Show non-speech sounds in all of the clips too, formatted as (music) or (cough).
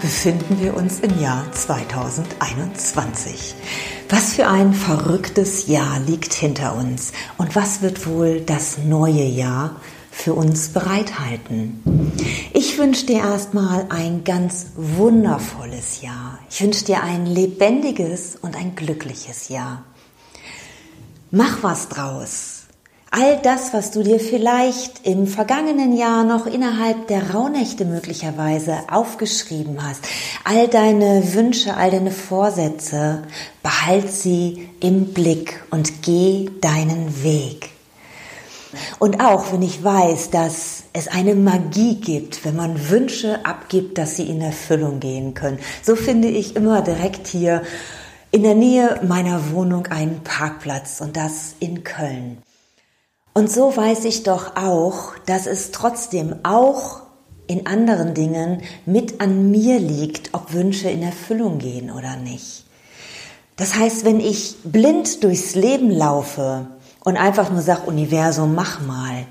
befinden wir uns im Jahr 2021. Was für ein verrücktes Jahr liegt hinter uns und was wird wohl das neue Jahr für uns bereithalten? Ich wünsche dir erstmal ein ganz wundervolles Jahr. Ich wünsche dir ein lebendiges und ein glückliches Jahr. Mach was draus. All das, was du dir vielleicht im vergangenen Jahr noch innerhalb der Rauhnächte möglicherweise aufgeschrieben hast, all deine Wünsche, all deine Vorsätze, behalt sie im Blick und geh deinen Weg. Und auch wenn ich weiß, dass es eine Magie gibt, wenn man Wünsche abgibt, dass sie in Erfüllung gehen können, so finde ich immer direkt hier in der Nähe meiner Wohnung einen Parkplatz und das in Köln. Und so weiß ich doch auch, dass es trotzdem auch in anderen Dingen mit an mir liegt, ob Wünsche in Erfüllung gehen oder nicht. Das heißt, wenn ich blind durchs Leben laufe und einfach nur sage, Universum, mach mal,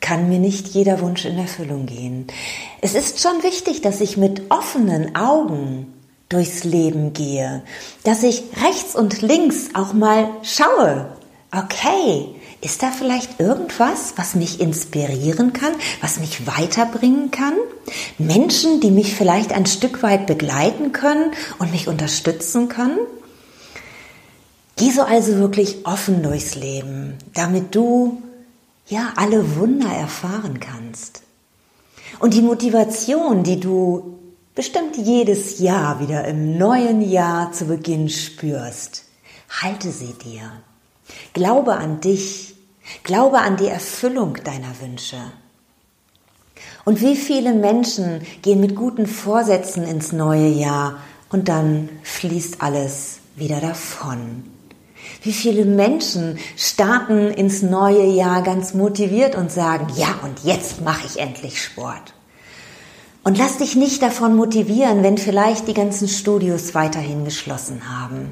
kann mir nicht jeder Wunsch in Erfüllung gehen. Es ist schon wichtig, dass ich mit offenen Augen durchs Leben gehe, dass ich rechts und links auch mal schaue. Okay, ist da vielleicht irgendwas, was mich inspirieren kann, was mich weiterbringen kann? Menschen, die mich vielleicht ein Stück weit begleiten können und mich unterstützen können? Geh so also wirklich offen durchs Leben, damit du ja alle Wunder erfahren kannst. Und die Motivation, die du bestimmt jedes Jahr wieder im neuen Jahr zu Beginn spürst, halte sie dir. Glaube an dich. Glaube an die Erfüllung deiner Wünsche. Und wie viele Menschen gehen mit guten Vorsätzen ins neue Jahr und dann fließt alles wieder davon. Wie viele Menschen starten ins neue Jahr ganz motiviert und sagen, ja, und jetzt mache ich endlich Sport. Und lass dich nicht davon motivieren, wenn vielleicht die ganzen Studios weiterhin geschlossen haben.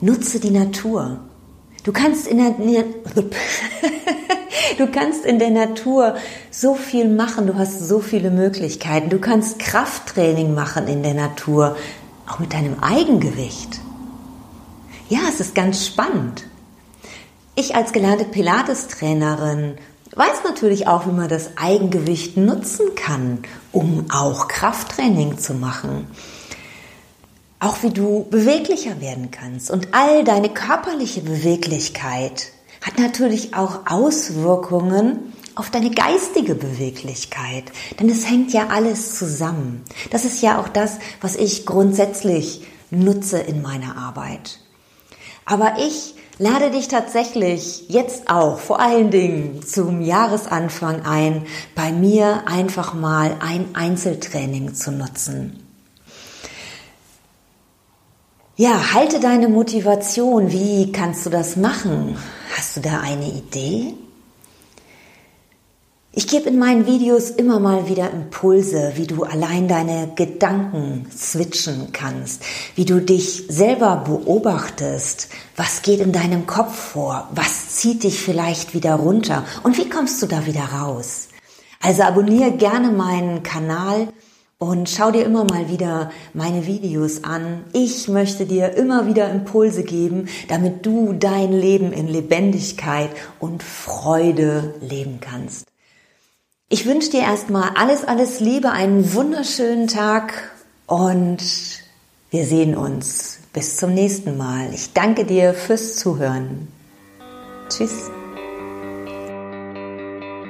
Nutze die Natur. Du kannst in der, (laughs) du kannst in der Natur so viel machen, du hast so viele Möglichkeiten. Du kannst Krafttraining machen in der Natur, auch mit deinem Eigengewicht. Ja, es ist ganz spannend. Ich als gelernte Pilates-Trainerin weiß natürlich auch, wie man das Eigengewicht nutzen kann, um auch Krafttraining zu machen auch wie du beweglicher werden kannst. Und all deine körperliche Beweglichkeit hat natürlich auch Auswirkungen auf deine geistige Beweglichkeit. Denn es hängt ja alles zusammen. Das ist ja auch das, was ich grundsätzlich nutze in meiner Arbeit. Aber ich lade dich tatsächlich jetzt auch vor allen Dingen zum Jahresanfang ein, bei mir einfach mal ein Einzeltraining zu nutzen. Ja, halte deine Motivation. Wie kannst du das machen? Hast du da eine Idee? Ich gebe in meinen Videos immer mal wieder Impulse, wie du allein deine Gedanken switchen kannst, wie du dich selber beobachtest, was geht in deinem Kopf vor, was zieht dich vielleicht wieder runter und wie kommst du da wieder raus. Also abonniere gerne meinen Kanal und schau dir immer mal wieder meine Videos an. Ich möchte dir immer wieder Impulse geben, damit du dein Leben in Lebendigkeit und Freude leben kannst. Ich wünsche dir erstmal alles, alles Liebe, einen wunderschönen Tag und wir sehen uns. Bis zum nächsten Mal. Ich danke dir fürs Zuhören. Tschüss.